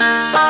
Música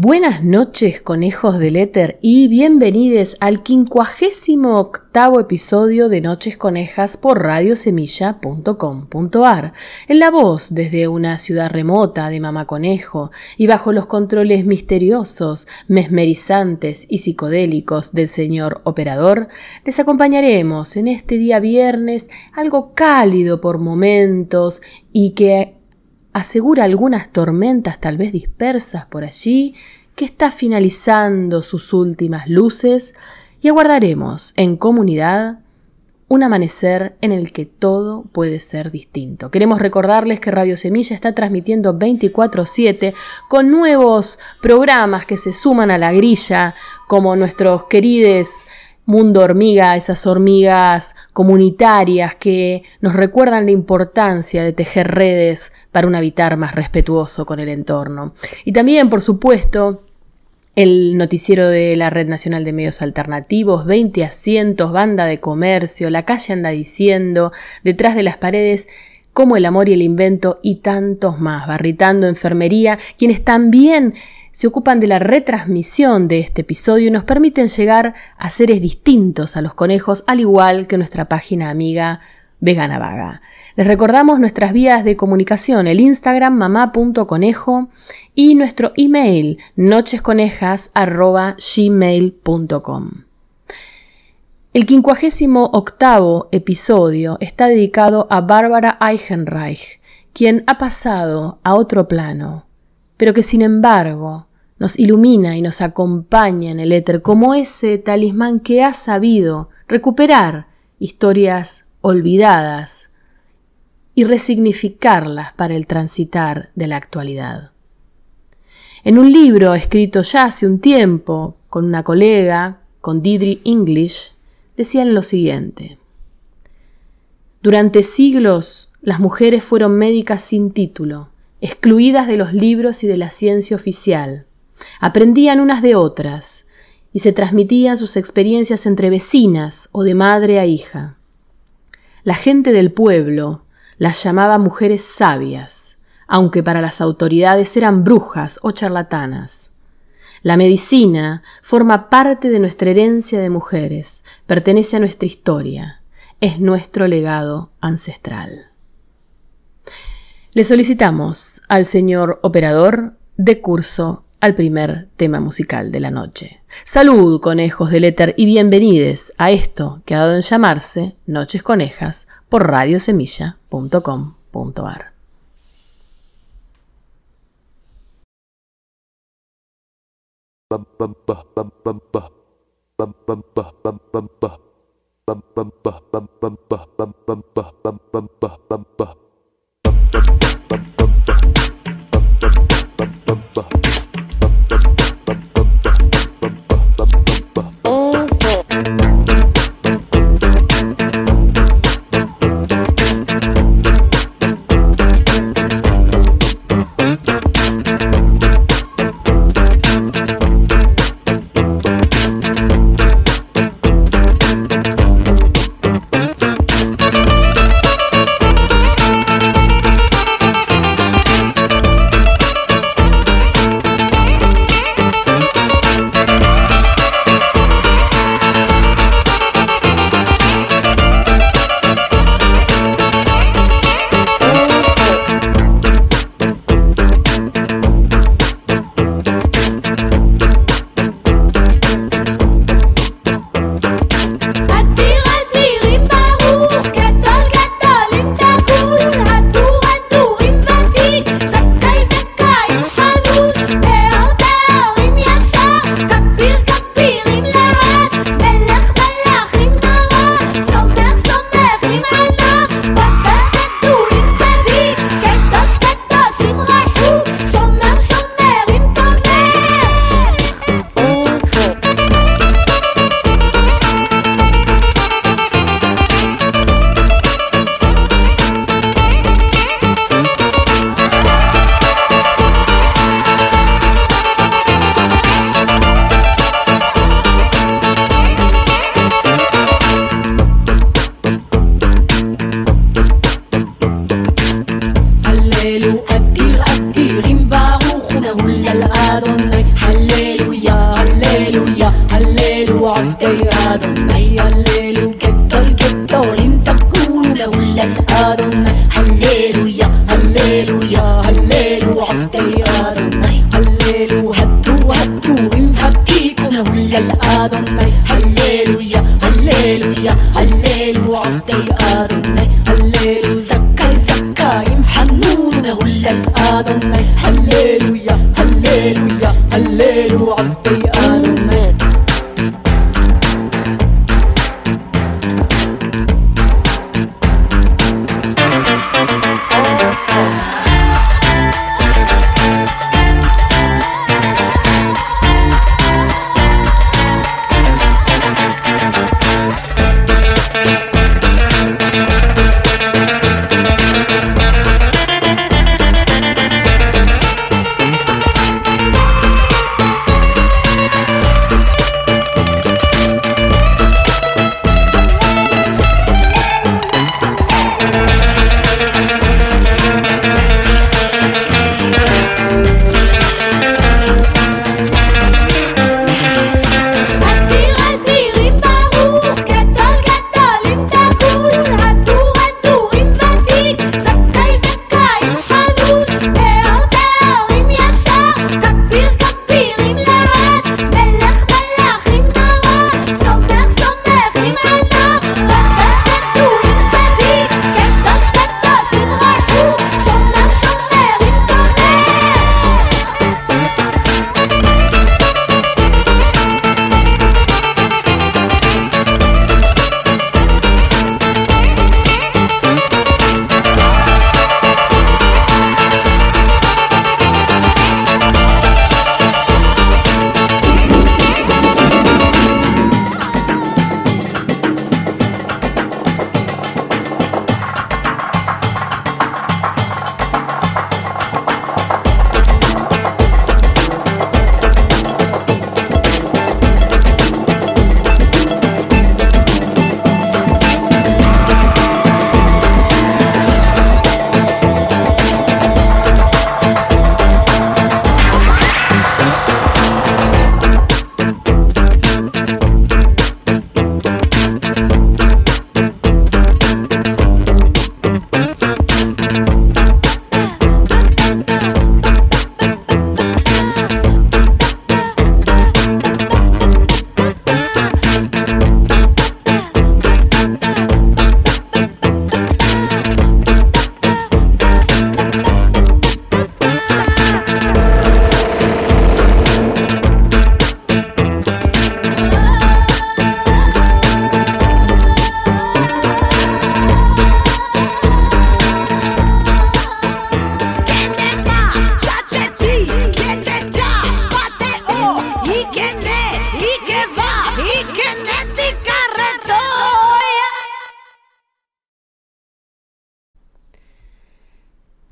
Buenas noches, conejos del éter, y bienvenidos al quincuagésimo octavo episodio de Noches Conejas por radiosemilla.com.ar. En la voz desde una ciudad remota de Mamá Conejo y bajo los controles misteriosos, mesmerizantes y psicodélicos del señor operador, les acompañaremos en este día viernes algo cálido por momentos y que asegura algunas tormentas tal vez dispersas por allí, que está finalizando sus últimas luces y aguardaremos en comunidad un amanecer en el que todo puede ser distinto. Queremos recordarles que Radio Semilla está transmitiendo 24/7 con nuevos programas que se suman a la grilla, como nuestros queridos mundo hormiga, esas hormigas comunitarias que nos recuerdan la importancia de tejer redes para un habitar más respetuoso con el entorno. Y también, por supuesto, el noticiero de la Red Nacional de Medios Alternativos, 20 asientos, banda de comercio, la calle anda diciendo, detrás de las paredes, como el amor y el invento y tantos más, barritando enfermería, quienes también se ocupan de la retransmisión de este episodio y nos permiten llegar a seres distintos a los conejos, al igual que nuestra página amiga Vegana Vaga. Les recordamos nuestras vías de comunicación, el Instagram mamá.conejo y nuestro email nochesconejas.gmail.com. El quincuagésimo octavo episodio está dedicado a Bárbara Eichenreich, quien ha pasado a otro plano, pero que sin embargo nos ilumina y nos acompaña en el éter como ese talismán que ha sabido recuperar historias olvidadas y resignificarlas para el transitar de la actualidad. En un libro escrito ya hace un tiempo con una colega, con Didri English, decían lo siguiente. Durante siglos las mujeres fueron médicas sin título, excluidas de los libros y de la ciencia oficial, Aprendían unas de otras y se transmitían sus experiencias entre vecinas o de madre a hija. La gente del pueblo las llamaba mujeres sabias, aunque para las autoridades eran brujas o charlatanas. La medicina forma parte de nuestra herencia de mujeres, pertenece a nuestra historia, es nuestro legado ancestral. Le solicitamos al señor operador de curso al primer tema musical de la noche. Salud, conejos del éter, y bienvenides a esto que ha dado en llamarse Noches Conejas por radiosemilla.com.ar.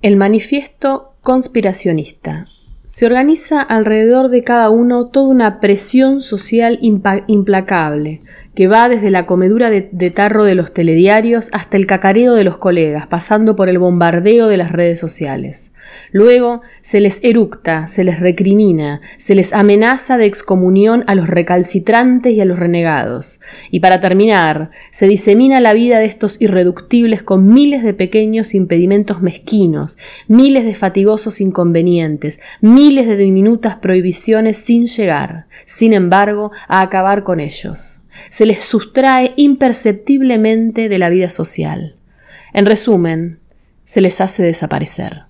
El manifiesto conspiracionista. Se organiza alrededor de cada uno toda una presión social implacable, que va desde la comedura de, tarro de los telediarios hasta el cacareo de los colegas, pasando por el bombardeo de las redes sociales. Luego se les eructa, se les recrimina, se les amenaza de excomunión a los recalcitrantes y a los renegados. Y para terminar, se disemina la vida de estos irreductibles con miles de pequeños impedimentos mezquinos, miles de fatigosos inconvenientes, miles de diminutas prohibiciones sin llegar, sin embargo, a acabar con ellos se les sustrae imperceptiblemente de la vida social. En resumen, se les hace desaparecer.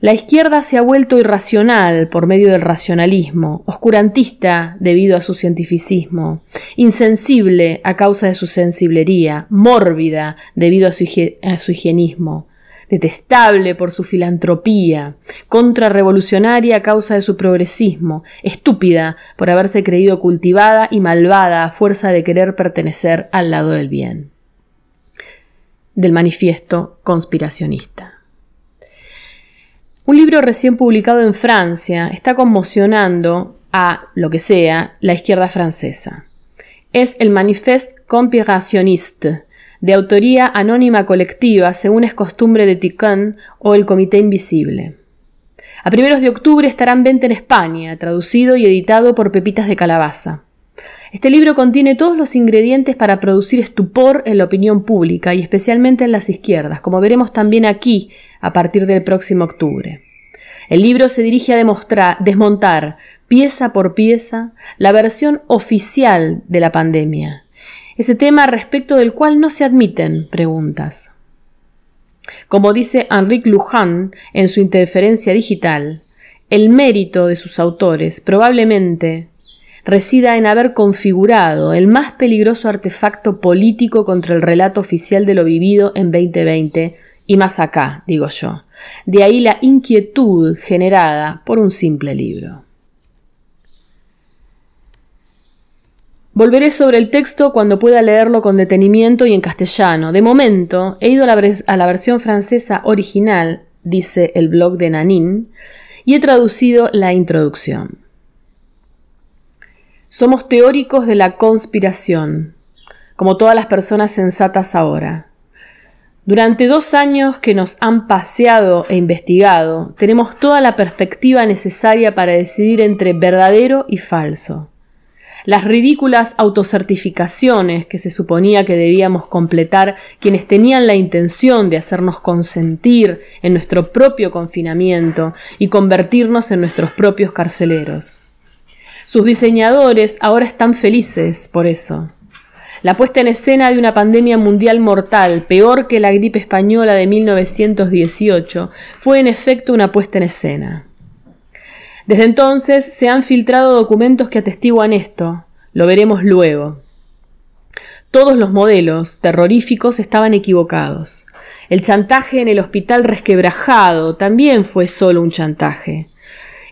La izquierda se ha vuelto irracional por medio del racionalismo, oscurantista debido a su cientificismo, insensible a causa de su sensiblería, mórbida debido a su, higienismo, detestable por su filantropía, contrarrevolucionaria a causa de su progresismo, estúpida por haberse creído cultivada y malvada a fuerza de querer pertenecer al lado del bien. Del manifiesto conspiracionista. Un libro recién publicado en Francia está conmocionando a, lo que sea, la izquierda francesa. Es el Manifeste Conspirationniste, de autoría anónima colectiva, según es costumbre de Ticán o el Comité Invisible. A primeros de octubre estará en venta en España, traducido y editado por Pepitas de Calabaza. Este libro contiene todos los ingredientes para producir estupor en la opinión pública y especialmente en las izquierdas, como veremos también aquí a partir del próximo octubre. El libro se dirige a demostrar, desmontar, pieza por pieza, la versión oficial de la pandemia, ese tema respecto del cual no se admiten preguntas. Como dice Henrique Luján en su interferencia digital, el mérito de sus autores probablemente resida en haber configurado el más peligroso artefacto político contra el relato oficial de lo vivido en 2020 y más acá, digo yo. De ahí la inquietud generada por un simple libro. Volveré sobre el texto cuando pueda leerlo con detenimiento y en castellano. De momento, he ido a la, versión francesa original, dice el blog de Nanin, y he traducido la introducción. Somos teóricos de la conspiración, como todas las personas sensatas ahora. Durante dos años que nos han paseado e investigado, tenemos toda la perspectiva necesaria para decidir entre verdadero y falso las ridículas autocertificaciones que se suponía que debíamos completar quienes tenían la intención de hacernos consentir en nuestro propio confinamiento y convertirnos en nuestros propios carceleros. Sus diseñadores ahora están felices por eso. La puesta en escena de una pandemia mundial mortal, peor que la gripe española de 1918, fue en efecto una puesta en escena. Desde entonces se han filtrado documentos que atestiguan esto. Lo veremos luego. Todos los modelos terroríficos estaban equivocados. El chantaje en el hospital resquebrajado también fue solo un chantaje.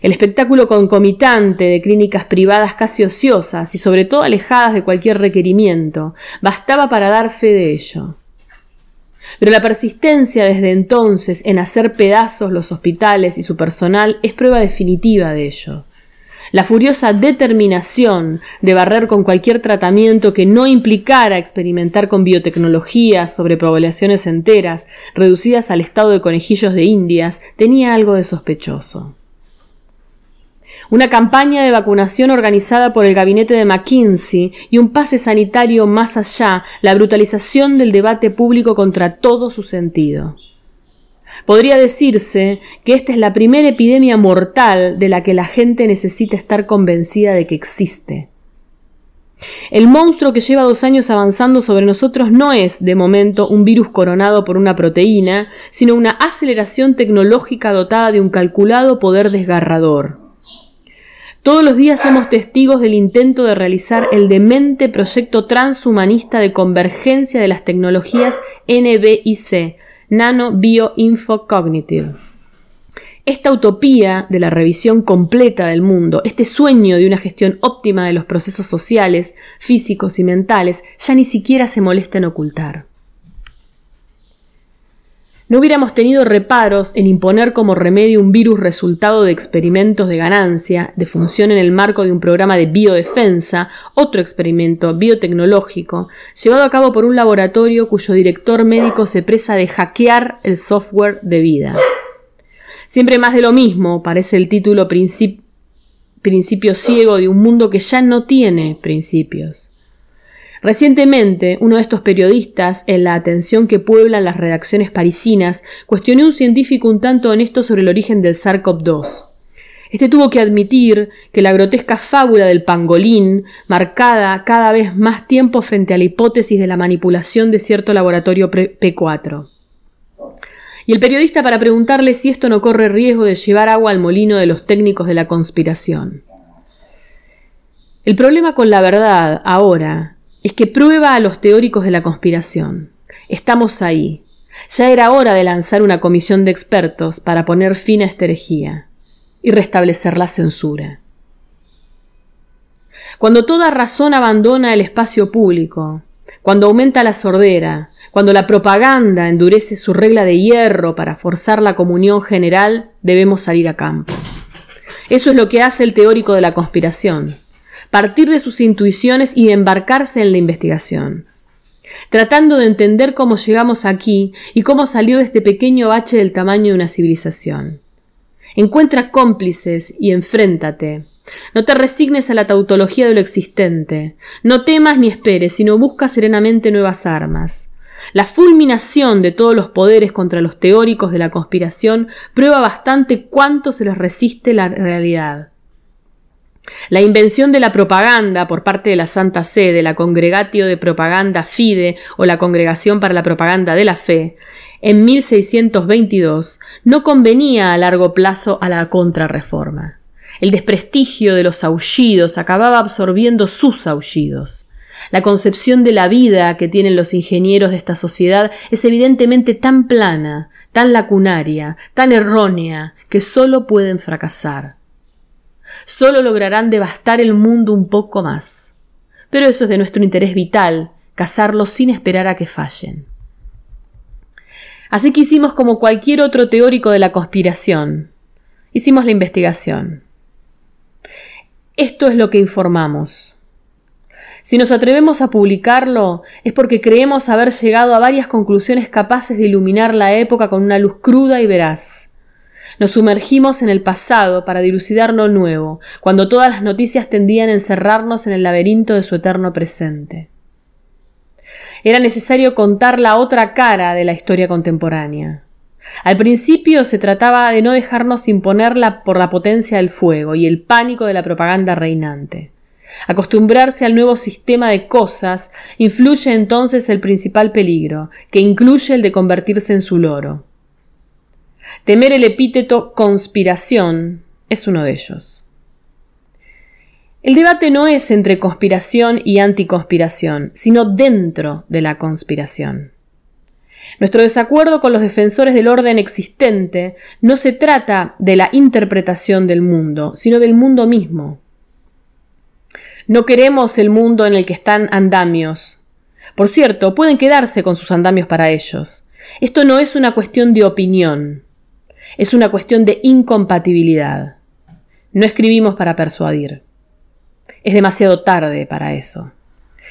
El espectáculo concomitante de clínicas privadas casi ociosas y sobre todo alejadas de cualquier requerimiento bastaba para dar fe de ello. Pero la persistencia desde entonces en hacer pedazos los hospitales y su personal es prueba definitiva de ello. La furiosa determinación de barrer con cualquier tratamiento que no implicara experimentar con biotecnología sobre poblaciones enteras, reducidas al estado de conejillos de indias, tenía algo de sospechoso. Una campaña de vacunación organizada por el gabinete de McKinsey y un pase sanitario más allá, la brutalización del debate público contra todo su sentido. Podría decirse que esta es la primera epidemia mortal de la que la gente necesita estar convencida de que existe. El monstruo que lleva dos años avanzando sobre nosotros no es, de momento, un virus coronado por una proteína, sino una aceleración tecnológica dotada de un calculado poder desgarrador. Todos los días somos testigos del intento de realizar el demente proyecto transhumanista de convergencia de las tecnologías NBIC, Nano Bio Info Cognitive. Esta utopía de la revisión completa del mundo, este sueño de una gestión óptima de los procesos sociales, físicos y mentales, ya ni siquiera se molesta en ocultar. No hubiéramos tenido reparos en imponer como remedio un virus resultado de experimentos de ganancia, de función en el marco de un programa de biodefensa, otro experimento biotecnológico, llevado a cabo por un laboratorio cuyo director médico se presa de hackear el software de vida. Siempre más de lo mismo, parece el título principio ciego de un mundo que ya no tiene principios. Recientemente, uno de estos periodistas, en la atención que pueblan las redacciones parisinas, cuestionó a un científico un tanto honesto sobre el origen del SARS-CoV-2. Este tuvo que admitir que la grotesca fábula del pangolín, marcada cada vez más tiempo frente a la hipótesis de la manipulación de cierto laboratorio P4. Y el periodista para preguntarle si esto no corre riesgo de llevar agua al molino de los técnicos de la conspiración. El problema con la verdad ahora es que prueba a los teóricos de la conspiración. Estamos ahí. Ya era hora de lanzar una comisión de expertos para poner fin a esta herejía y restablecer la censura. Cuando toda razón abandona el espacio público, cuando aumenta la sordera, cuando la propaganda endurece su regla de hierro para forzar la comunión general, debemos salir a campo. Eso es lo que hace el teórico de la conspiración partir de sus intuiciones y embarcarse en la investigación, tratando de entender cómo llegamos aquí y cómo salió de este pequeño bache del tamaño de una civilización. Encuentra cómplices y enfréntate. No te resignes a la tautología de lo existente. No temas ni esperes, sino busca serenamente nuevas armas. La fulminación de todos los poderes contra los teóricos de la conspiración prueba bastante cuánto se les resiste la realidad. La invención de la propaganda por parte de la Santa Sede, la Congregatio de Propaganda Fide o la Congregación para la Propaganda de la Fe, en 1622 no convenía a largo plazo a la contrarreforma. El desprestigio de los aullidos acababa absorbiendo sus aullidos. La concepción de la vida que tienen los ingenieros de esta sociedad es evidentemente tan plana, tan lacunaria, tan errónea, que sólo pueden fracasar solo lograrán devastar el mundo un poco más. Pero eso es de nuestro interés vital, cazarlos sin esperar a que fallen. Así que hicimos como cualquier otro teórico de la conspiración. Hicimos la investigación. Esto es lo que informamos. Si nos atrevemos a publicarlo es porque creemos haber llegado a varias conclusiones capaces de iluminar la época con una luz cruda y veraz. Nos sumergimos en el pasado para dilucidar lo nuevo, cuando todas las noticias tendían a encerrarnos en el laberinto de su eterno presente. Era necesario contar la otra cara de la historia contemporánea. Al principio se trataba de no dejarnos imponerla por la potencia del fuego y el pánico de la propaganda reinante. Acostumbrarse al nuevo sistema de cosas influye entonces el principal peligro, que incluye el de convertirse en su loro. Temer el epíteto conspiración es uno de ellos. El debate no es entre conspiración y anticonspiración, sino dentro de la conspiración. Nuestro desacuerdo con los defensores del orden existente no se trata de la interpretación del mundo, sino del mundo mismo. No queremos el mundo en el que están andamios. Por cierto, pueden quedarse con sus andamios para ellos. Esto no es una cuestión de opinión. Es una cuestión de incompatibilidad. No escribimos para persuadir. Es demasiado tarde para eso.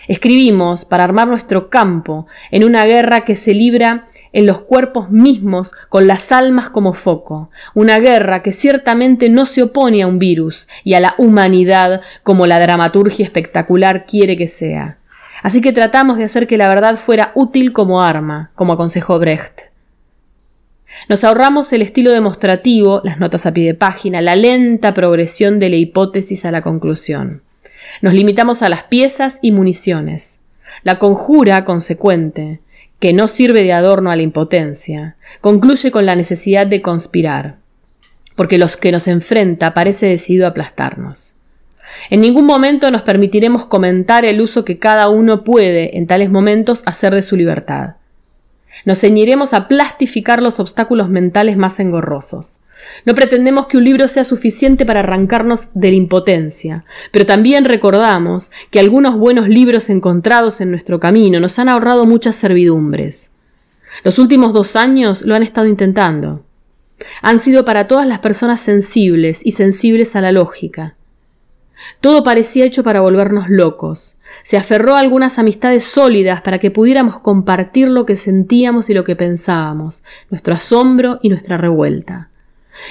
Escribimos para armar nuestro campo en una guerra que se libra en los cuerpos mismos con las almas como foco, una guerra que ciertamente no se opone a un virus y a la humanidad como la dramaturgia espectacular quiere que sea. Así que tratamos de hacer que la verdad fuera útil como arma, como aconsejó Brecht. Nos ahorramos el estilo demostrativo, las notas a pie de página, la lenta progresión de la hipótesis a la conclusión. Nos limitamos a las piezas y municiones. La conjura consecuente, que no sirve de adorno a la impotencia, concluye con la necesidad de conspirar, porque los que nos enfrenta parece decidido a aplastarnos. En ningún momento nos permitiremos comentar el uso que cada uno puede en tales momentos hacer de su libertad. Nos ceñiremos a plastificar los obstáculos mentales más engorrosos. No pretendemos que un libro sea suficiente para arrancarnos de la impotencia, pero también recordamos que algunos buenos libros encontrados en nuestro camino nos han ahorrado muchas servidumbres. Los últimos dos años lo han estado intentando. Han sido para todas las personas sensibles y sensibles a la lógica. Todo parecía hecho para volvernos locos. Se aferró a algunas amistades sólidas para que pudiéramos compartir lo que sentíamos y lo que pensábamos, nuestro asombro y nuestra revuelta.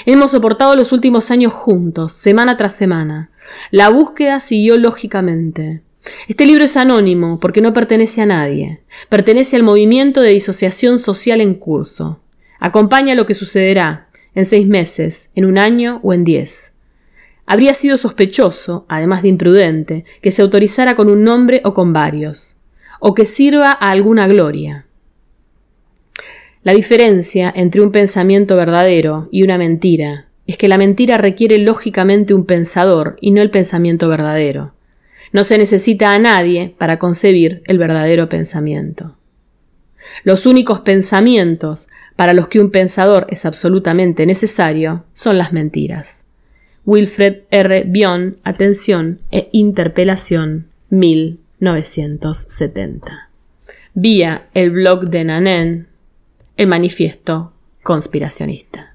Hemos soportado los últimos años juntos, semana tras semana. La búsqueda siguió lógicamente. Este libro es anónimo porque no pertenece a nadie. Pertenece al movimiento de disociación social en curso. Acompaña lo que sucederá en seis meses, en un año o en diez. Habría sido sospechoso, además de imprudente, que se autorizara con un nombre o con varios, o que sirva a alguna gloria. La diferencia entre un pensamiento verdadero y una mentira es que la mentira requiere lógicamente un pensador y no el pensamiento verdadero. No se necesita a nadie para concebir el verdadero pensamiento. Los únicos pensamientos para los que un pensador es absolutamente necesario son las mentiras. Wilfred R. Bion, Atención e Interpelación, 1970. Vía el blog de Nanen, el manifiesto conspiracionista.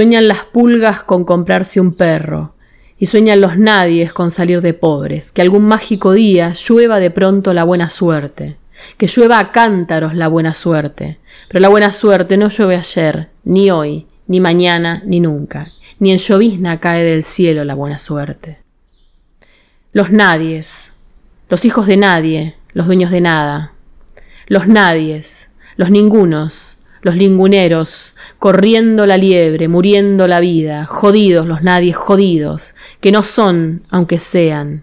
Sueñan las pulgas con comprarse un perro, y sueñan los nadies con salir de pobres, que algún mágico día llueva de pronto la buena suerte, que llueva a cántaros la buena suerte, pero la buena suerte no llueve ayer, ni hoy, ni mañana, ni nunca, ni en llovizna cae del cielo la buena suerte. Los nadies, los hijos de nadie, los dueños de nada, los nadies, los ningunos, los linguneros, corriendo la liebre, muriendo la vida, jodidos los nadies jodidos, que no son, aunque sean,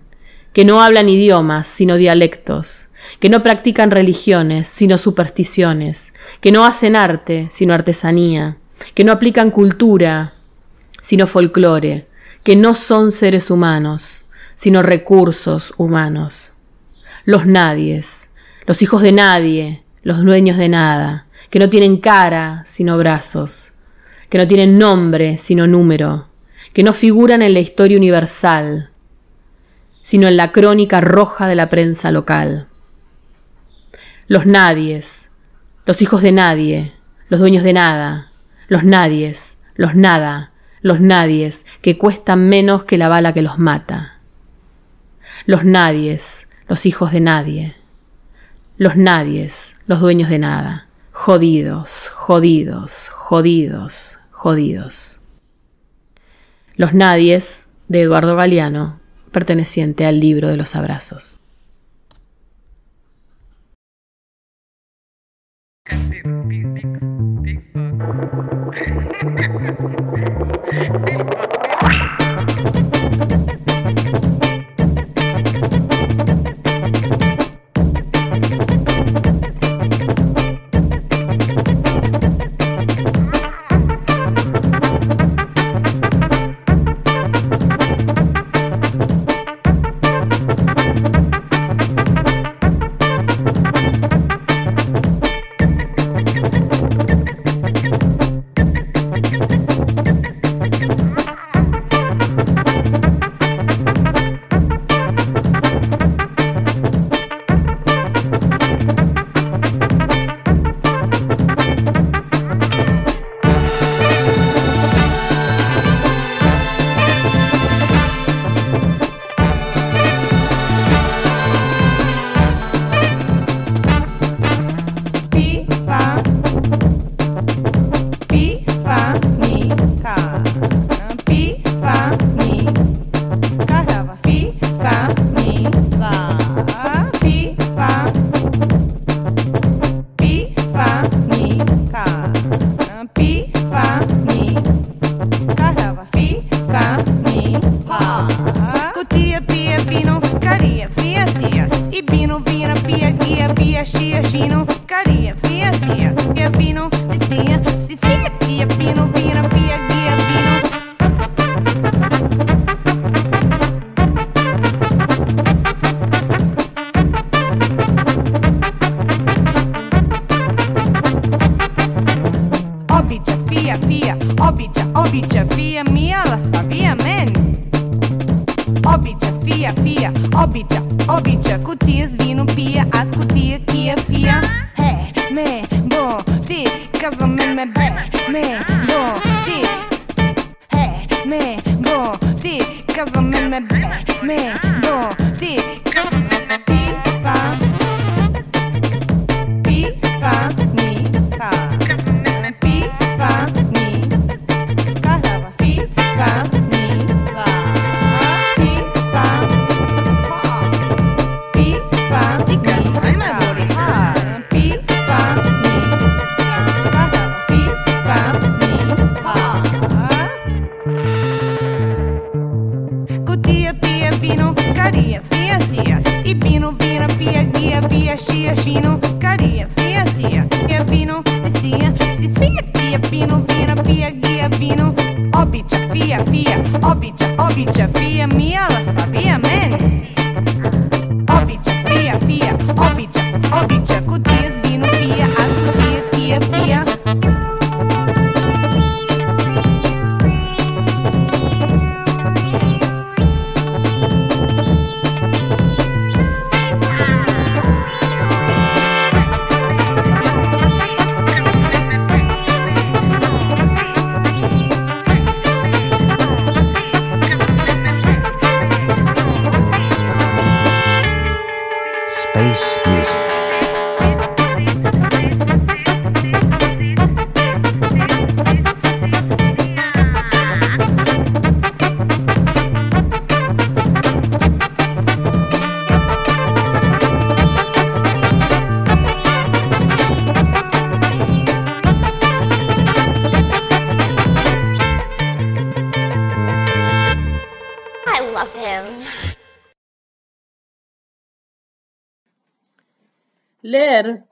que no hablan idiomas, sino dialectos, que no practican religiones, sino supersticiones, que no hacen arte, sino artesanía, que no aplican cultura, sino folclore, que no son seres humanos, sino recursos humanos. Los nadies, los hijos de nadie, los dueños de nada, que no tienen cara sino brazos, que no tienen nombre sino número, que no figuran en la historia universal, sino en la crónica roja de la prensa local. Los nadies, los hijos de nadie, los dueños de nada, los nadies, los nada, los nadies, que cuestan menos que la bala que los mata. Los nadies, los hijos de nadie, los nadies, los dueños de nada jodidos, jodidos, jodidos, jodidos. Los Nadies de Eduardo Galeano, perteneciente al libro de los abrazos.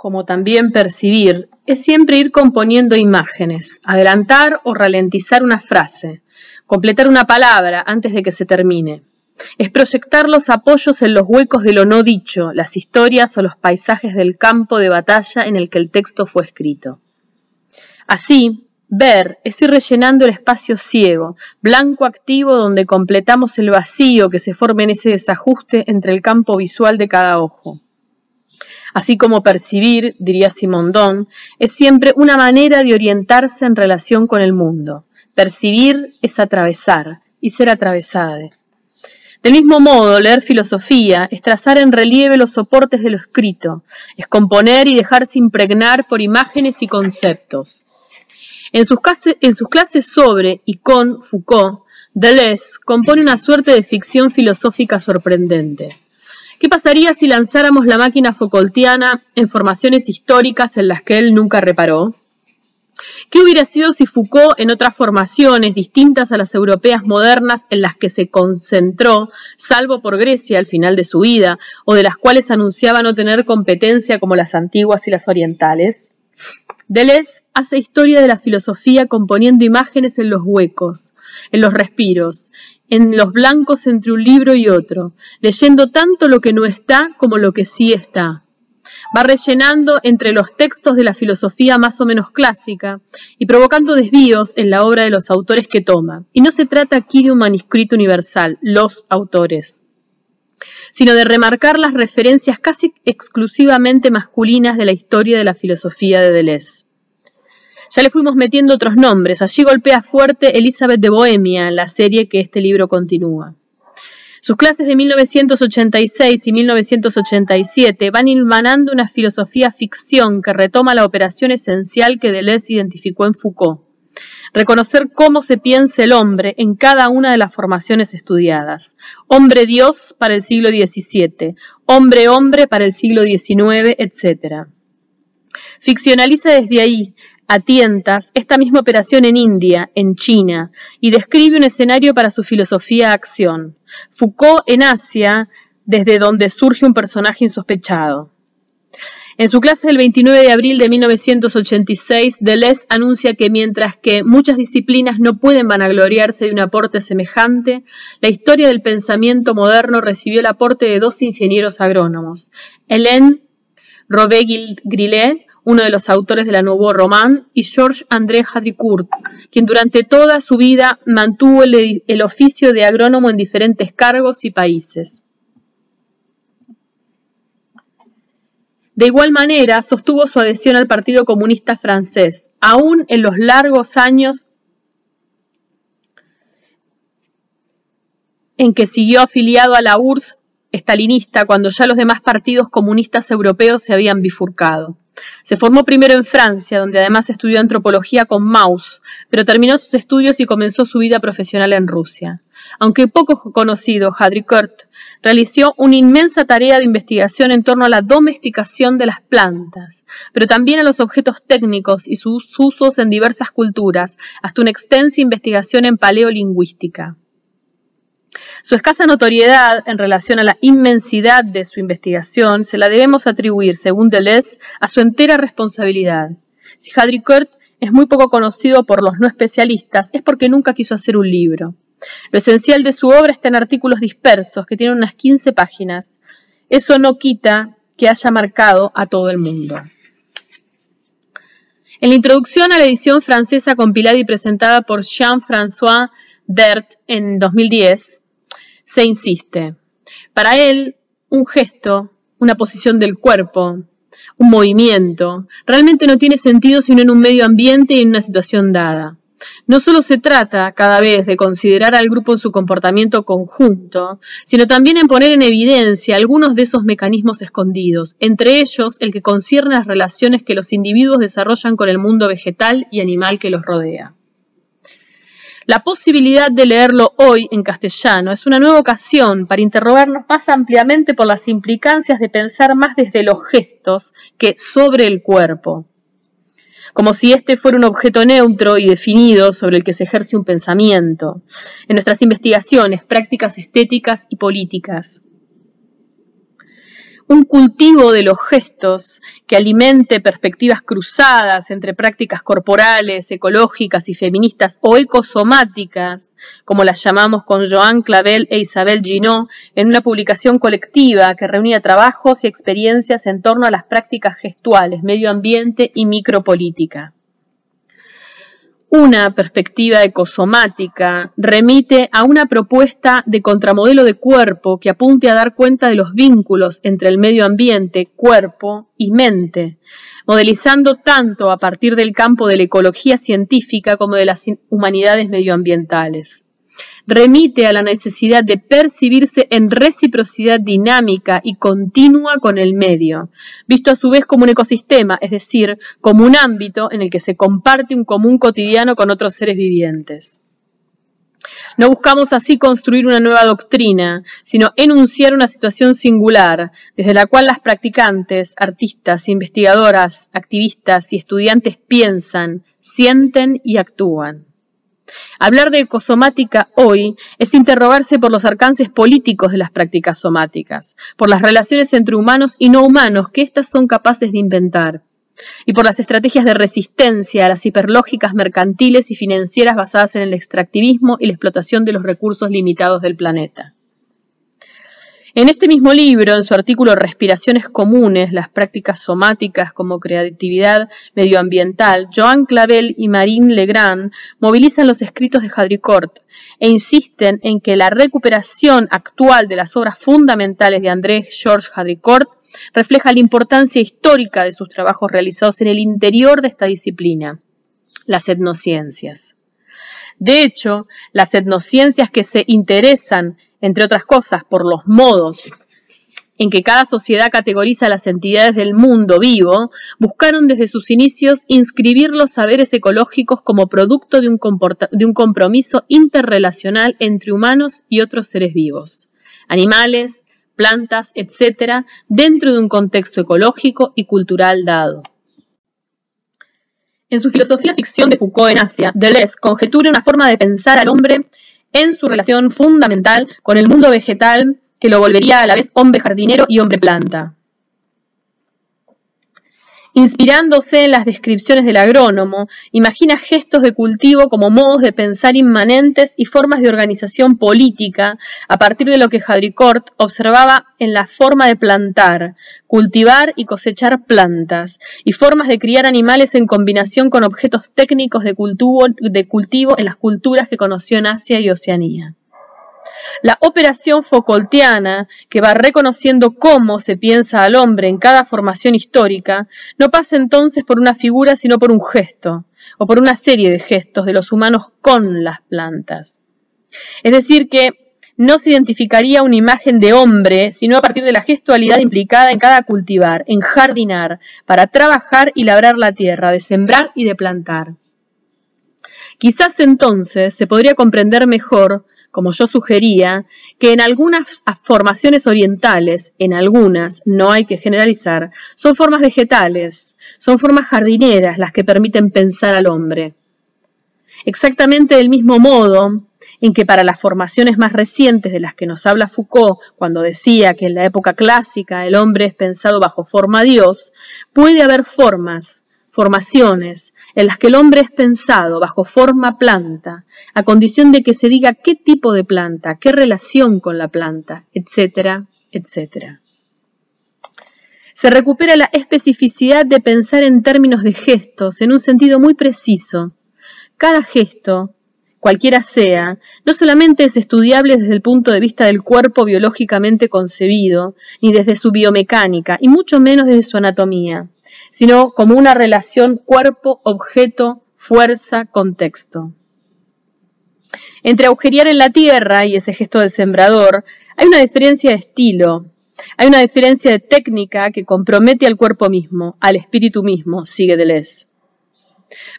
Como también percibir, es siempre ir componiendo imágenes, adelantar o ralentizar una frase, completar una palabra antes de que se termine. Es proyectar los apoyos en los huecos de lo no dicho, las historias o los paisajes del campo de batalla en el que el texto fue escrito. Así, ver es ir rellenando el espacio ciego, blanco activo donde completamos el vacío que se forma en ese desajuste entre el campo visual de cada ojo. Así como percibir, diría Simondón, es siempre una manera de orientarse en relación con el mundo. Percibir es atravesar y ser atravesada. Del mismo modo, leer filosofía es trazar en relieve los soportes de lo escrito, es componer y dejarse impregnar por imágenes y conceptos. En sus, en sus clases sobre y con Foucault, Deleuze compone una suerte de ficción filosófica sorprendente. ¿Qué pasaría si lanzáramos la máquina Foucaultiana en formaciones históricas en las que él nunca reparó? ¿Qué hubiera sido si Foucault en otras formaciones distintas a las europeas modernas en las que se concentró, salvo por Grecia al final de su vida, o de las cuales anunciaba no tener competencia como las antiguas y las orientales? Deleuze hace historia de la filosofía componiendo imágenes en los huecos, en los respiros, en los blancos entre un libro y otro, leyendo tanto lo que no está como lo que sí está. Va rellenando entre los textos de la filosofía más o menos clásica y provocando desvíos en la obra de los autores que toma. Y no se trata aquí de un manuscrito universal, los autores, sino de remarcar las referencias casi exclusivamente masculinas de la historia de la filosofía de Deleuze. Ya le fuimos metiendo otros nombres. Allí golpea fuerte Elizabeth de Bohemia la serie que este libro continúa. Sus clases de 1986 y 1987 van ilmanando una filosofía ficción que retoma la operación esencial que Deleuze identificó en Foucault. Reconocer cómo se piensa el hombre en cada una de las formaciones estudiadas. Hombre-Dios para el siglo XVII, hombre-hombre para el siglo XIX, etc. Ficcionaliza desde ahí, a tientas esta misma operación en India, en China, y describe un escenario para su filosofía-acción. Foucault en Asia, desde donde surge un personaje insospechado. En su clase del 29 de abril de 1986, Deleuze anuncia que mientras que muchas disciplinas no pueden vanagloriarse de un aporte semejante, la historia del pensamiento moderno recibió el aporte de dos ingenieros agrónomos, Hélène Robé-Grillet uno de los autores de la Nouveau Roman, y Georges André Hadricourt, quien durante toda su vida mantuvo el, el oficio de agrónomo en diferentes cargos y países. De igual manera, sostuvo su adhesión al Partido Comunista francés, aún en los largos años en que siguió afiliado a la URSS estalinista cuando ya los demás partidos comunistas europeos se habían bifurcado. Se formó primero en Francia, donde además estudió antropología con Mauss, pero terminó sus estudios y comenzó su vida profesional en Rusia. Aunque poco conocido, Hadricourt realizó una inmensa tarea de investigación en torno a la domesticación de las plantas, pero también a los objetos técnicos y sus usos en diversas culturas, hasta una extensa investigación en paleolingüística. Su escasa notoriedad en relación a la inmensidad de su investigación se la debemos atribuir, según Deleuze, a su entera responsabilidad. Si Hadricourt es muy poco conocido por los no especialistas, es porque nunca quiso hacer un libro. Lo esencial de su obra está en artículos dispersos, que tienen unas 15 páginas. Eso no quita que haya marcado a todo el mundo. En la introducción a la edición francesa compilada y presentada por Jean-François Dert en 2010, se insiste. Para él, un gesto, una posición del cuerpo, un movimiento, realmente no tiene sentido sino en un medio ambiente y en una situación dada. No solo se trata cada vez de considerar al grupo en su comportamiento conjunto, sino también en poner en evidencia algunos de esos mecanismos escondidos, entre ellos el que concierne las relaciones que los individuos desarrollan con el mundo vegetal y animal que los rodea. La posibilidad de leerlo hoy en castellano es una nueva ocasión para interrogarnos más ampliamente por las implicancias de pensar más desde los gestos que sobre el cuerpo, como si este fuera un objeto neutro y definido sobre el que se ejerce un pensamiento, en nuestras investigaciones, prácticas estéticas y políticas. Un cultivo de los gestos que alimente perspectivas cruzadas entre prácticas corporales, ecológicas y feministas o ecosomáticas, como las llamamos con Joan Clavel e Isabel Ginot, en una publicación colectiva que reunía trabajos y experiencias en torno a las prácticas gestuales, medio ambiente y micropolítica una perspectiva ecosomática remite a una propuesta de contramodelo de cuerpo que apunte a dar cuenta de los vínculos entre el medio ambiente, cuerpo y mente, modelizando tanto a partir del campo de la ecología científica como de las humanidades medioambientales remite a la necesidad de percibirse en reciprocidad dinámica y continua con el medio, visto a su vez como un ecosistema, es decir, como un ámbito en el que se comparte un común cotidiano con otros seres vivientes. No buscamos así construir una nueva doctrina, sino enunciar una situación singular, desde la cual las practicantes, artistas, investigadoras, activistas y estudiantes piensan, sienten y actúan. Hablar de ecosomática hoy es interrogarse por los alcances políticos de las prácticas somáticas, por las relaciones entre humanos y no humanos que éstas son capaces de inventar, y por las estrategias de resistencia a las hiperlógicas mercantiles y financieras basadas en el extractivismo y la explotación de los recursos limitados del planeta. En este mismo libro, en su artículo Respiraciones comunes, las prácticas somáticas como creatividad medioambiental, Joan Clavel y Marine Legrand movilizan los escritos de Hadricourt e insisten en que la recuperación actual de las obras fundamentales de André Georges Hadricourt refleja la importancia histórica de sus trabajos realizados en el interior de esta disciplina, las etnociencias. De hecho, las etnociencias que se interesan entre otras cosas, por los modos en que cada sociedad categoriza las entidades del mundo vivo, buscaron desde sus inicios inscribir los saberes ecológicos como producto de un, de un, compromiso interrelacional entre humanos y otros seres vivos, animales, plantas, etc., dentro de un contexto ecológico y cultural dado. En su filosofía ficción de Foucault en Asia, Deleuze conjetura una forma de pensar al hombre en su relación fundamental con el mundo vegetal que lo volvería a la vez hombre jardinero y hombre planta. Inspirándose en las descripciones del agrónomo, imagina gestos de cultivo como modos de pensar inmanentes y formas de organización política a partir de lo que Hadricourt observaba en la forma de plantar, cultivar y cosechar plantas, y formas de criar animales en combinación con objetos técnicos de cultivo, de cultivo en las culturas que conoció en Asia y Oceanía. La operación Foucaultiana, que va reconociendo cómo se piensa al hombre en cada formación histórica, no pasa entonces por una figura, sino por un gesto, o por una serie de gestos de los humanos con las plantas. Es decir, que no se identificaría una imagen de hombre, sino a partir de la gestualidad implicada en cada cultivar, en jardinar, para trabajar y labrar la tierra, de sembrar y de plantar. Quizás entonces se podría comprender mejor como yo sugería, que en algunas formaciones orientales, en algunas, no hay que generalizar, son formas vegetales, son formas jardineras las que permiten pensar al hombre. Exactamente del mismo modo en que para las formaciones más recientes de las que nos habla Foucault, cuando decía que en la época clásica el hombre es pensado bajo forma Dios, puede haber formas, formaciones, en las que el hombre es pensado bajo forma planta, a condición de que se diga qué tipo de planta, qué relación con la planta, etcétera, etcétera. Se recupera la especificidad de pensar en términos de gestos, en un sentido muy preciso. Cada gesto, cualquiera sea, no solamente es estudiable desde el punto de vista del cuerpo biológicamente concebido, ni desde su biomecánica, y mucho menos desde su anatomía sino como una relación cuerpo, objeto, fuerza, contexto. Entre agujerear en la tierra y ese gesto de sembrador hay una diferencia de estilo, hay una diferencia de técnica que compromete al cuerpo mismo, al espíritu mismo, sigue Deleuze.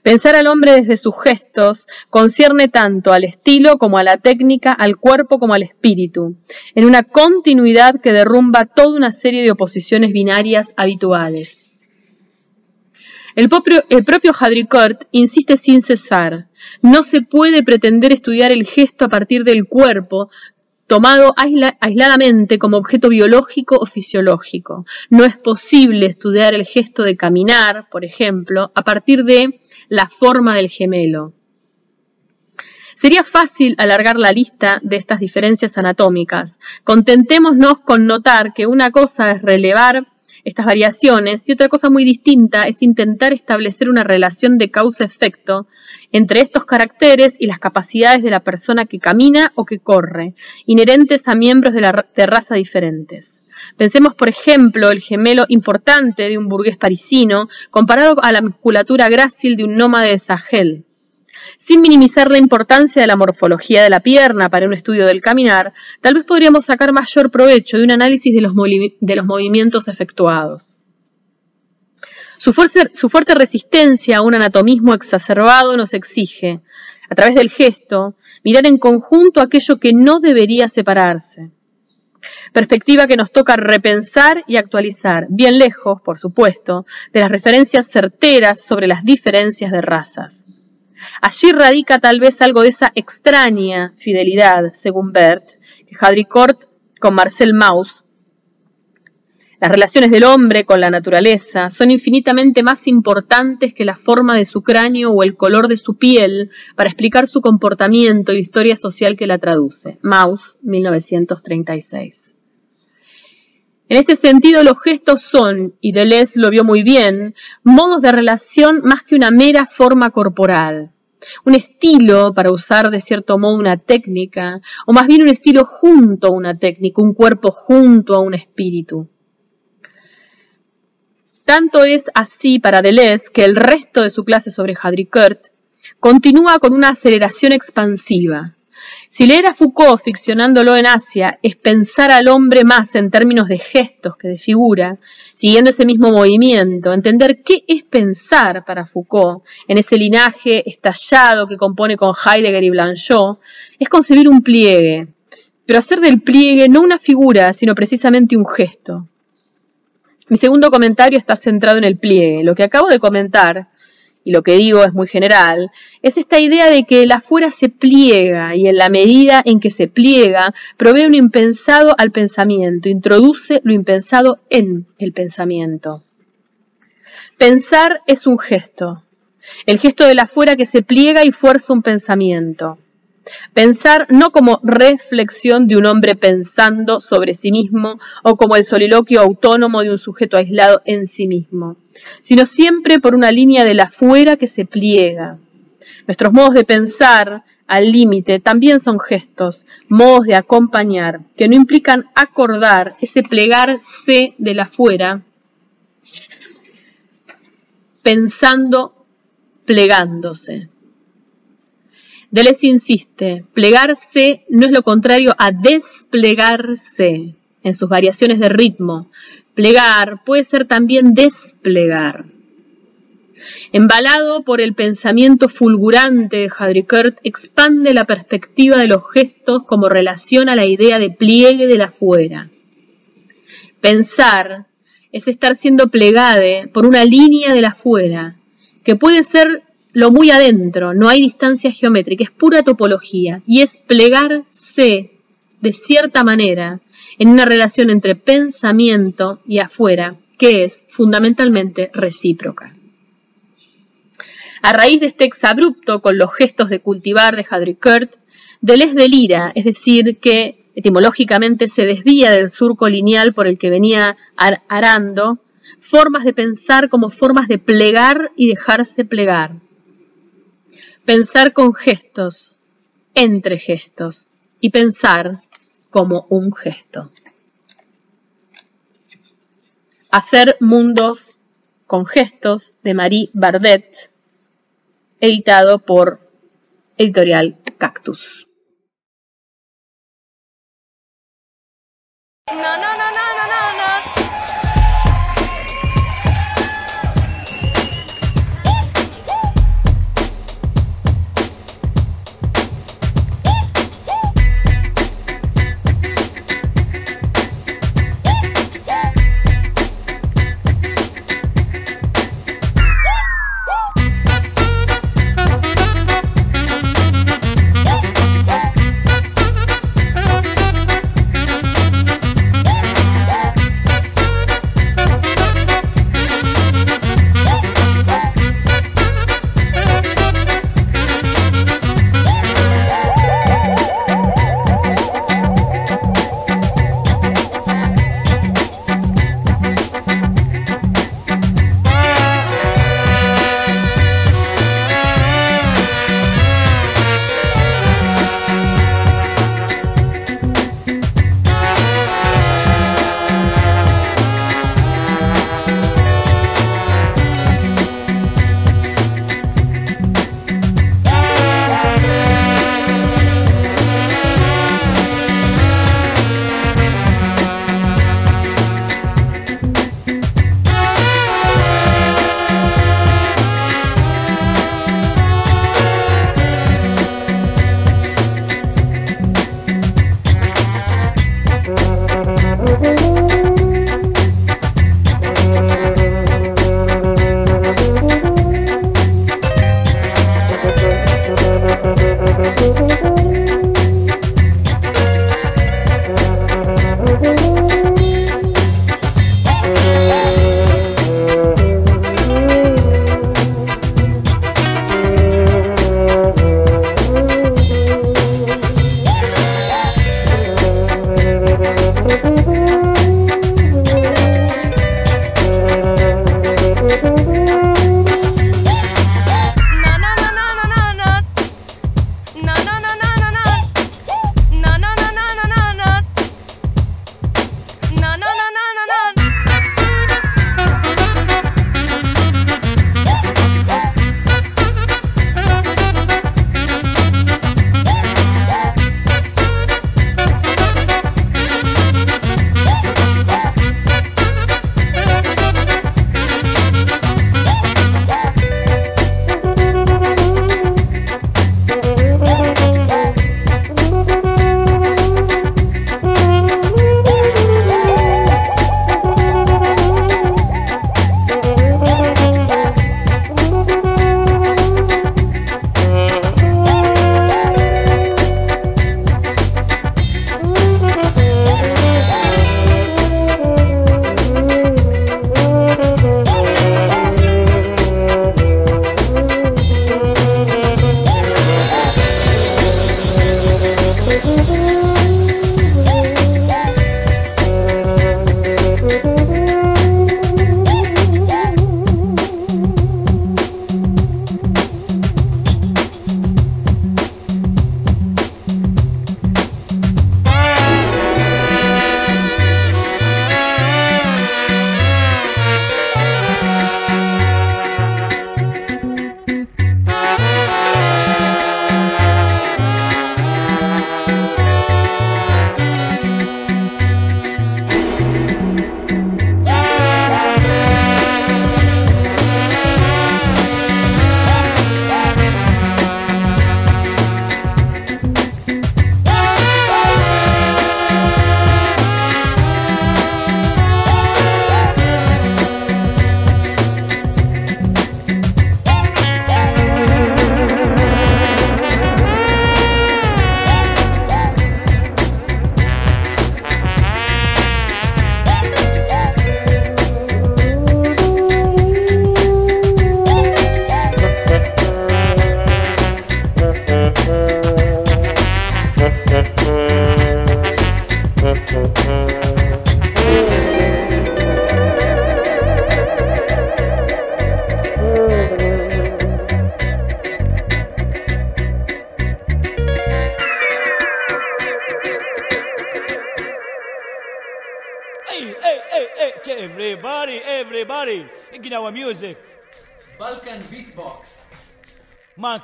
Pensar al hombre desde sus gestos concierne tanto al estilo como a la técnica, al cuerpo como al espíritu, en una continuidad que derrumba toda una serie de oposiciones binarias habituales. El propio, el propio Hadricourt insiste sin cesar, no se puede pretender estudiar el gesto a partir del cuerpo, tomado aisladamente como objeto biológico o fisiológico. No es posible estudiar el gesto de caminar, por ejemplo, a partir de la forma del gemelo. Sería fácil alargar la lista de estas diferencias anatómicas. Contentémonos con notar que una cosa es relevar estas variaciones y otra cosa muy distinta es intentar establecer una relación de causa-efecto entre estos caracteres y las capacidades de la persona que camina o que corre, inherentes a miembros de, la, raza diferentes. Pensemos, por ejemplo, el gemelo importante de un burgués parisino comparado a la musculatura grácil de un nómade de Sahel. Sin minimizar la importancia de la morfología de la pierna para un estudio del caminar, tal vez podríamos sacar mayor provecho de un análisis de los, movimientos efectuados. Su, su fuerte resistencia a un anatomismo exacerbado nos exige, a través del gesto, mirar en conjunto aquello que no debería separarse. Perspectiva que nos toca repensar y actualizar, bien lejos, por supuesto, de las referencias certeras sobre las diferencias de razas. Allí radica tal vez algo de esa extraña fidelidad, según Bert, que Hadricourt con Marcel Mauss. Las relaciones del hombre con la naturaleza son infinitamente más importantes que la forma de su cráneo o el color de su piel para explicar su comportamiento y historia social que la traduce. Mauss, 1936. En este sentido, los gestos son, y Deleuze lo vio muy bien, modos de relación más que una mera forma corporal. Un estilo, para usar de cierto modo una técnica, o más bien un estilo junto a una técnica, un cuerpo junto a un espíritu. Tanto es así para Deleuze que el resto de su clase sobre Hadricourt continúa con una aceleración expansiva, si leer a Foucault ficcionándolo en Asia es pensar al hombre más en términos de gestos que de figura, siguiendo ese mismo movimiento, entender qué es pensar para Foucault en ese linaje estallado que compone con Heidegger y Blanchot, es concebir un pliegue, pero hacer del pliegue no una figura, sino precisamente un gesto. Mi segundo comentario está centrado en el pliegue. Lo que acabo de comentar y lo que digo es muy general, es esta idea de que el afuera se pliega y en la medida en que se pliega provee un impensado al pensamiento, introduce lo impensado en el pensamiento. Pensar es un gesto, el gesto del afuera que se pliega y fuerza un pensamiento. Pensar no como reflexión de un hombre pensando sobre sí mismo o como el soliloquio autónomo de un sujeto aislado en sí mismo, sino siempre por una línea de la fuera que se pliega. Nuestros modos de pensar al límite también son gestos, modos de acompañar, que no implican acordar ese plegarse de la fuera, pensando plegándose. Deleuze insiste, plegarse no es lo contrario a desplegarse en sus variaciones de ritmo. Plegar puede ser también desplegar. Embalado por el pensamiento fulgurante de Hadricourt, expande la perspectiva de los gestos como relación a la idea de pliegue de la fuera. Pensar es estar siendo plegade por una línea de la fuera, que puede ser lo muy adentro, no hay distancia geométrica, es pura topología y es plegarse de cierta manera en una relación entre pensamiento y afuera que es fundamentalmente recíproca. A raíz de este exabrupto con los gestos de cultivar de Hadricourt, Deleuze delira, es decir, que etimológicamente se desvía del surco lineal por el que venía arando, formas de pensar como formas de plegar y dejarse plegar, Pensar con gestos, entre gestos, y pensar como un gesto. Hacer mundos con gestos de Marie Bardet, editado por Editorial Cactus. singing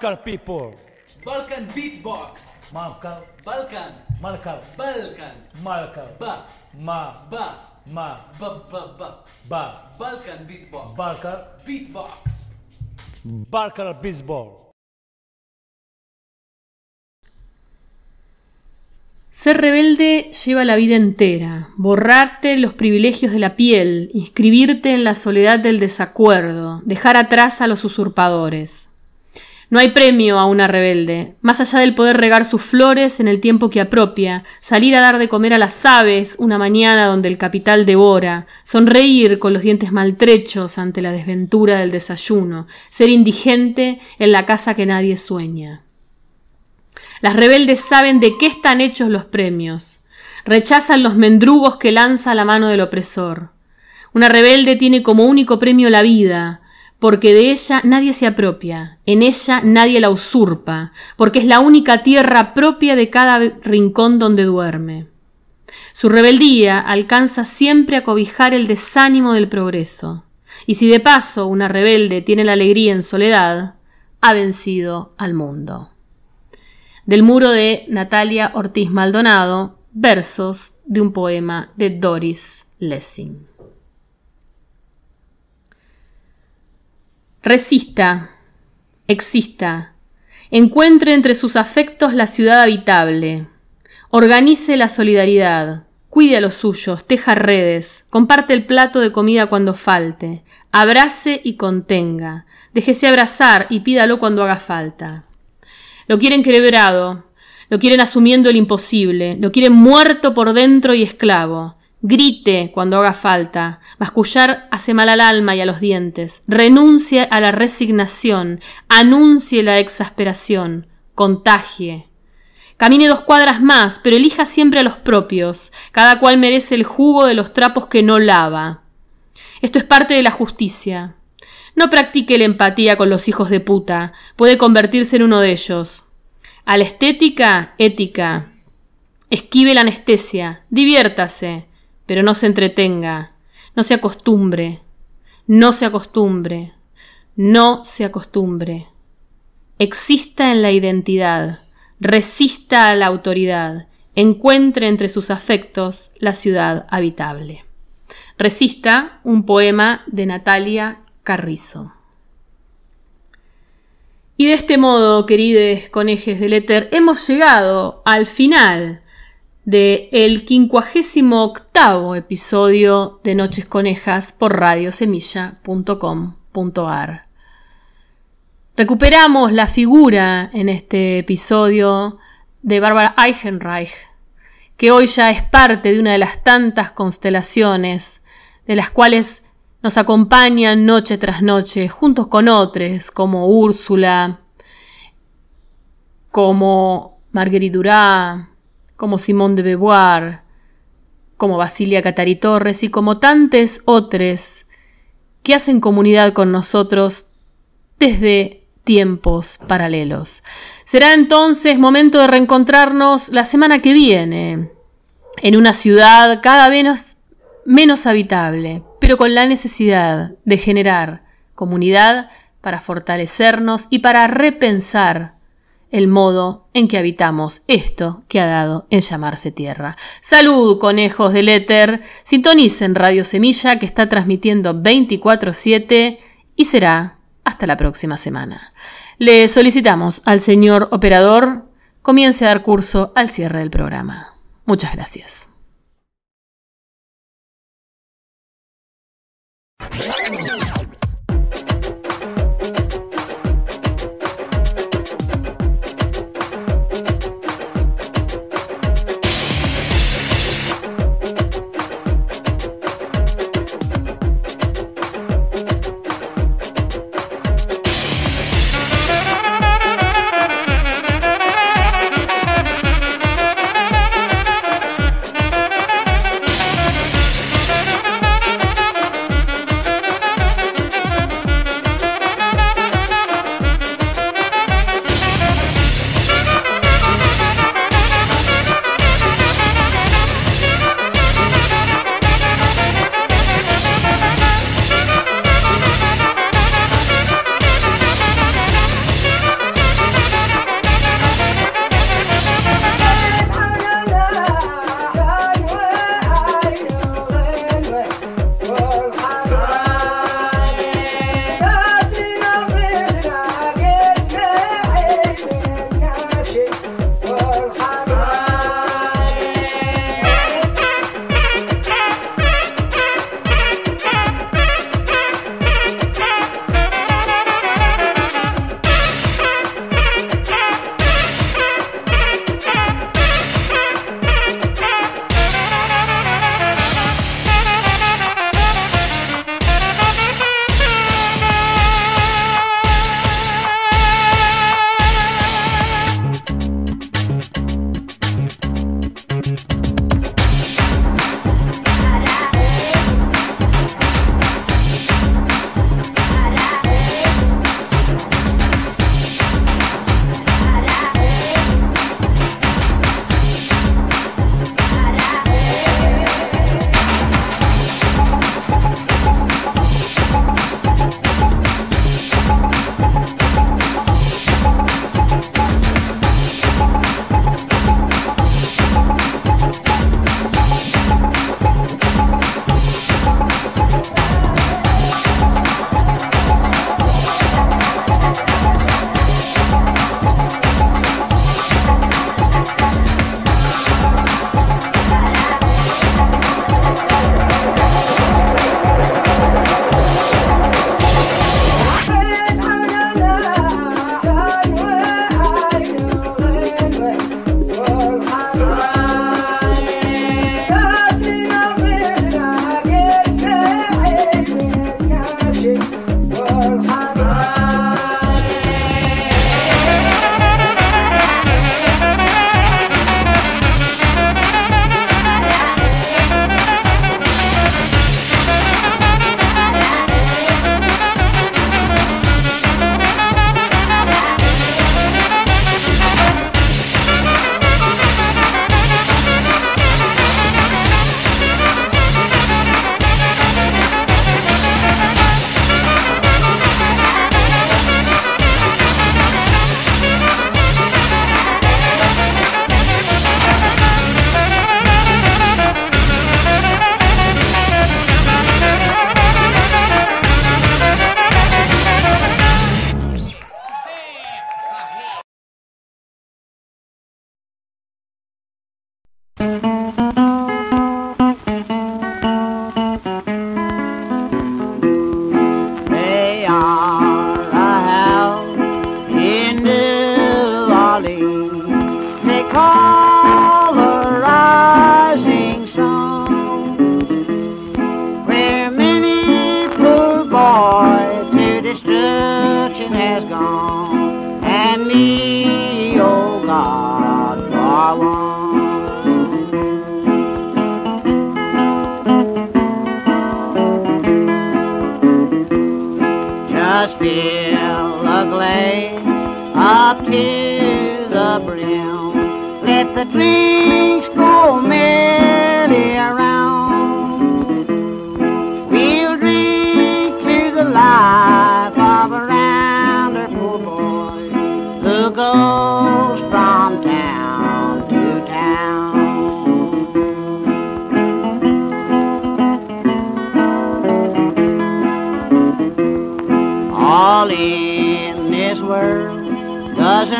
Malkar people. Balkan beatbox. Malkar. Balkan. Malkar. Balkan. Malkar. Ba. Ma. Ba. Ma. Ba ba ba. Ba. Balkan beatbox. Balkar. Beatbox. Balkar baseball. Ser rebelde lleva la vida entera, borrarte los privilegios de la piel, inscribirte en la soledad del desacuerdo, dejar atrás a los usurpadores. No hay premio a una rebelde, más allá del poder regar sus flores en el tiempo que apropia, salir a dar de comer a las aves una mañana donde el capital devora, sonreír con los dientes maltrechos ante la desventura del desayuno, ser indigente en la casa que nadie sueña. Las rebeldes saben de qué están hechos los premios. Rechazan los mendrugos que lanza la mano del opresor. Una rebelde tiene como único premio la vida, porque de ella nadie se apropia, en ella nadie la usurpa, porque es la única tierra propia de cada rincón donde duerme. Su rebeldía alcanza siempre a cobijar el desánimo del progreso, y si de paso una rebelde tiene la alegría en soledad, ha vencido al mundo del muro de Natalia Ortiz Maldonado, versos de un poema de Doris Lessing. Resista, exista, encuentre entre sus afectos la ciudad habitable, organice la solidaridad, cuide a los suyos, teja redes, comparte el plato de comida cuando falte, abrace y contenga, déjese abrazar y pídalo cuando haga falta. Lo quieren quebrado, lo quieren asumiendo el imposible, lo quieren muerto por dentro y esclavo. Grite cuando haga falta, mascullar hace mal al alma y a los dientes. Renuncie a la resignación, anuncie la exasperación, contagie. Camine dos cuadras más, pero elija siempre a los propios, cada cual merece el jugo de los trapos que no lava. Esto es parte de la justicia. No practique la empatía con los hijos de puta, puede convertirse en uno de ellos. A la estética, ética. Esquive la anestesia, diviértase, pero no se entretenga, no se acostumbre, no se acostumbre, no se acostumbre. Exista en la identidad, resista a la autoridad, encuentre entre sus afectos la ciudad habitable. Resista, un poema de Natalia Carrizo. Y de este modo, queridos conejes del éter, hemos llegado al final de el quincuagésimo octavo episodio de Noches Conejas por radiosemilla.com.ar. Recuperamos la figura en este episodio de Bárbara Eichenreich, que hoy ya es parte de una de las tantas constelaciones de las cuales nos acompañan noche tras noche, juntos con otros como Úrsula, como Marguerite Durá, como Simón de Beauvoir, como Basilia Catari Torres y como tantos otros que hacen comunidad con nosotros desde tiempos paralelos. Será entonces momento de reencontrarnos la semana que viene en una ciudad cada vez menos habitable, pero con la necesidad de generar comunidad para fortalecernos y para repensar el modo en que habitamos esto que ha dado en llamarse tierra. Salud, conejos del éter. Sintonicen Radio Semilla que está transmitiendo 24/7 y será hasta la próxima semana. Le solicitamos al señor operador comience a dar curso al cierre del programa. Muchas gracias. Glass up to the brim. Let the drinks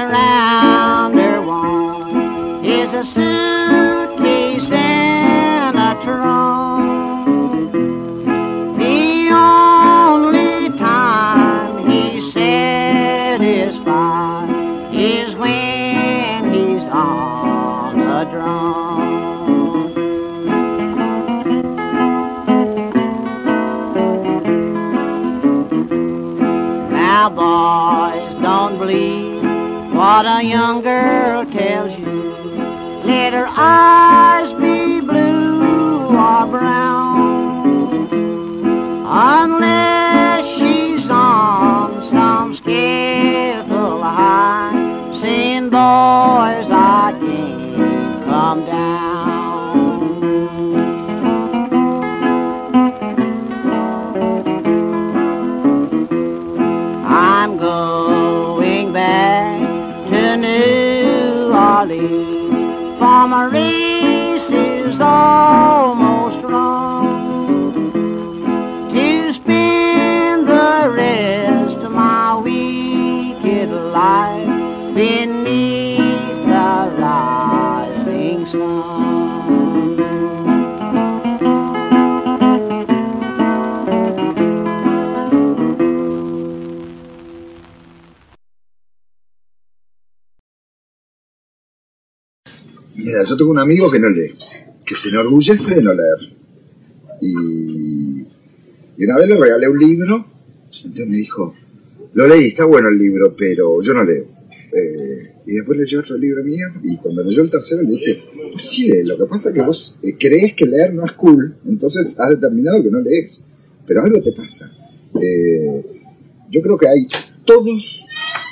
around Mira, yo tengo un amigo que no lee, que se enorgullece de no leer. Y, y una vez le regalé un libro, entonces me dijo, lo leí, está bueno el libro, pero yo no leo. Eh, y después leyó otro libro mío, y cuando leyó el tercero le dije, pues sí lo que pasa es que vos eh, crees que leer no es cool, entonces has determinado que no lees, pero algo te pasa. Eh, yo creo que hay todos,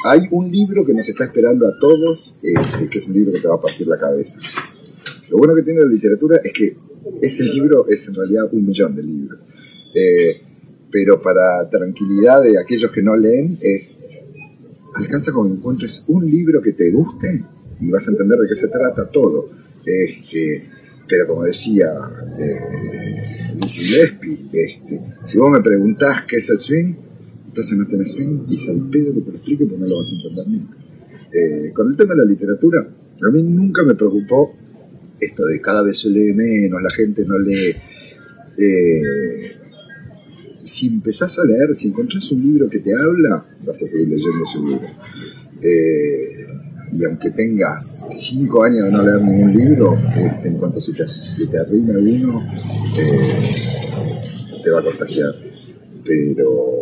hay un libro que nos está esperando a todos, eh, que es un libro que te va a partir la cabeza. Lo bueno que tiene la literatura es que ese libro es en realidad un millón de libros. Eh, pero para tranquilidad de aquellos que no leen, es alcanza con que encuentres un libro que te guste y vas a entender de qué se trata todo. Este, pero como decía eh, Gillespie, este, si vos me preguntás qué es el swing, entonces no tenés swing y el pedo que te lo explique porque no lo vas a entender nunca. Eh, con el tema de la literatura, a mí nunca me preocupó esto de cada vez se lee menos, la gente no lee. Eh, si empezás a leer, si encontrás un libro que te habla, vas a seguir leyendo seguro. Eh, y aunque tengas cinco años de no leer ningún libro, este, en cuanto se te, se te arrima uno, te va a contagiar. Pero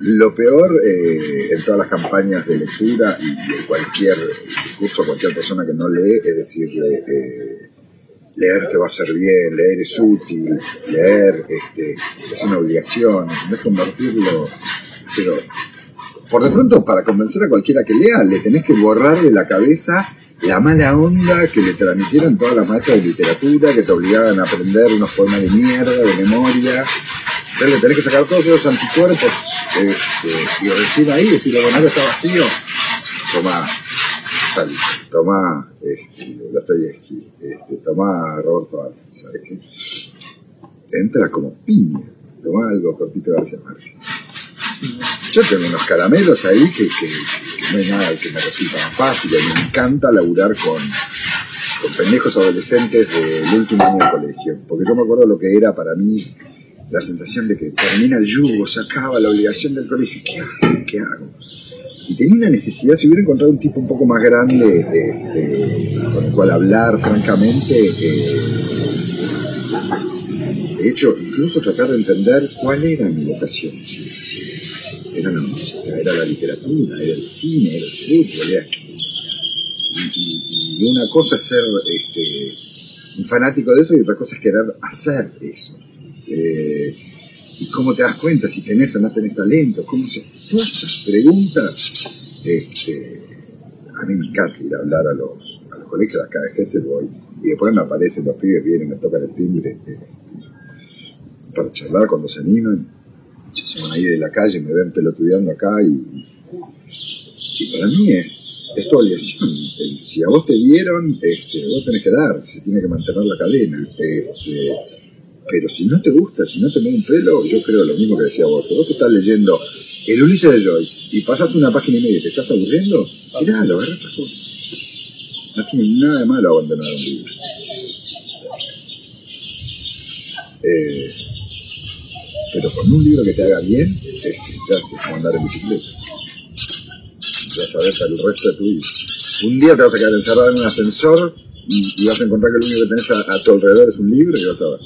Lo peor eh, en todas las campañas de lectura y en cualquier discurso, cualquier persona que no lee, es decirle, eh, leer te va a hacer bien, leer es útil, leer este, es una obligación, no es convertirlo, pero por de pronto para convencer a cualquiera que lea, le tenés que borrar de la cabeza la mala onda que le transmitieron todas las maestras de literatura, que te obligaban a aprender unos poemas de mierda, de memoria. Entonces le tenés que sacar todos esos anticuerpos este, y recién ahí decirle, bueno, está vacío. Tomá, salí, tomá este, Dostoyevsky, este, tomá Roberto Alves, ¿sabes qué? Entra como piña, tomá algo cortito de García Márquez. Yo tengo unos caramelos ahí que, que, no hay nada que me resulta más fácil. Me encanta laburar con, con pendejos adolescentes del último año de colegio. Porque yo me acuerdo lo que era para mí la sensación de que termina el yugo, se acaba la obligación del colegio. ¿Qué hago? ¿Qué hago? Y tenía una necesidad, si hubiera encontrado un tipo un poco más grande este, con el cual hablar francamente, eh, de hecho, incluso tratar de entender cuál era mi vocación. Era la música, era la literatura, era el cine, era el fútbol, era... Y, y- y una cosa es ser este, un fanático de eso y otra cosa es querer hacer eso. Eh, ¿Y cómo te das cuenta si tenés o no tenés talento? ¿Cómo se... Todas esas preguntas, este, a mí me encanta ir a hablar a los, a los colegios de acá de Gesell voy y después me aparecen los pibes, vienen, me tocan el timbre este, para charlar cuando se animan. Se van ahí de la calle, me ven pelotudeando acá y, y para mí es, es tu obligación. El- si a vos te dieron, este, vos tenés que dar, se tiene que mantener la cadena. Este, pero si no te gusta, si no te mueve un pelo, yo creo lo mismo que decía vos, que vos estás leyendo el Ulises de Joyce y pasaste una página y media y te estás aburriendo, tiralo, agarra otras cosas. No tiene nada de malo abandonar un libro. Eh, pero con un libro que te haga bien, es, ya como andar en bicicleta. Vas a ver para el resto de tu vida. Un día te vas a quedar encerrado en un ascensor y, y vas a encontrar que lo único que tenés a, a tu alrededor es un libro y vas a ver.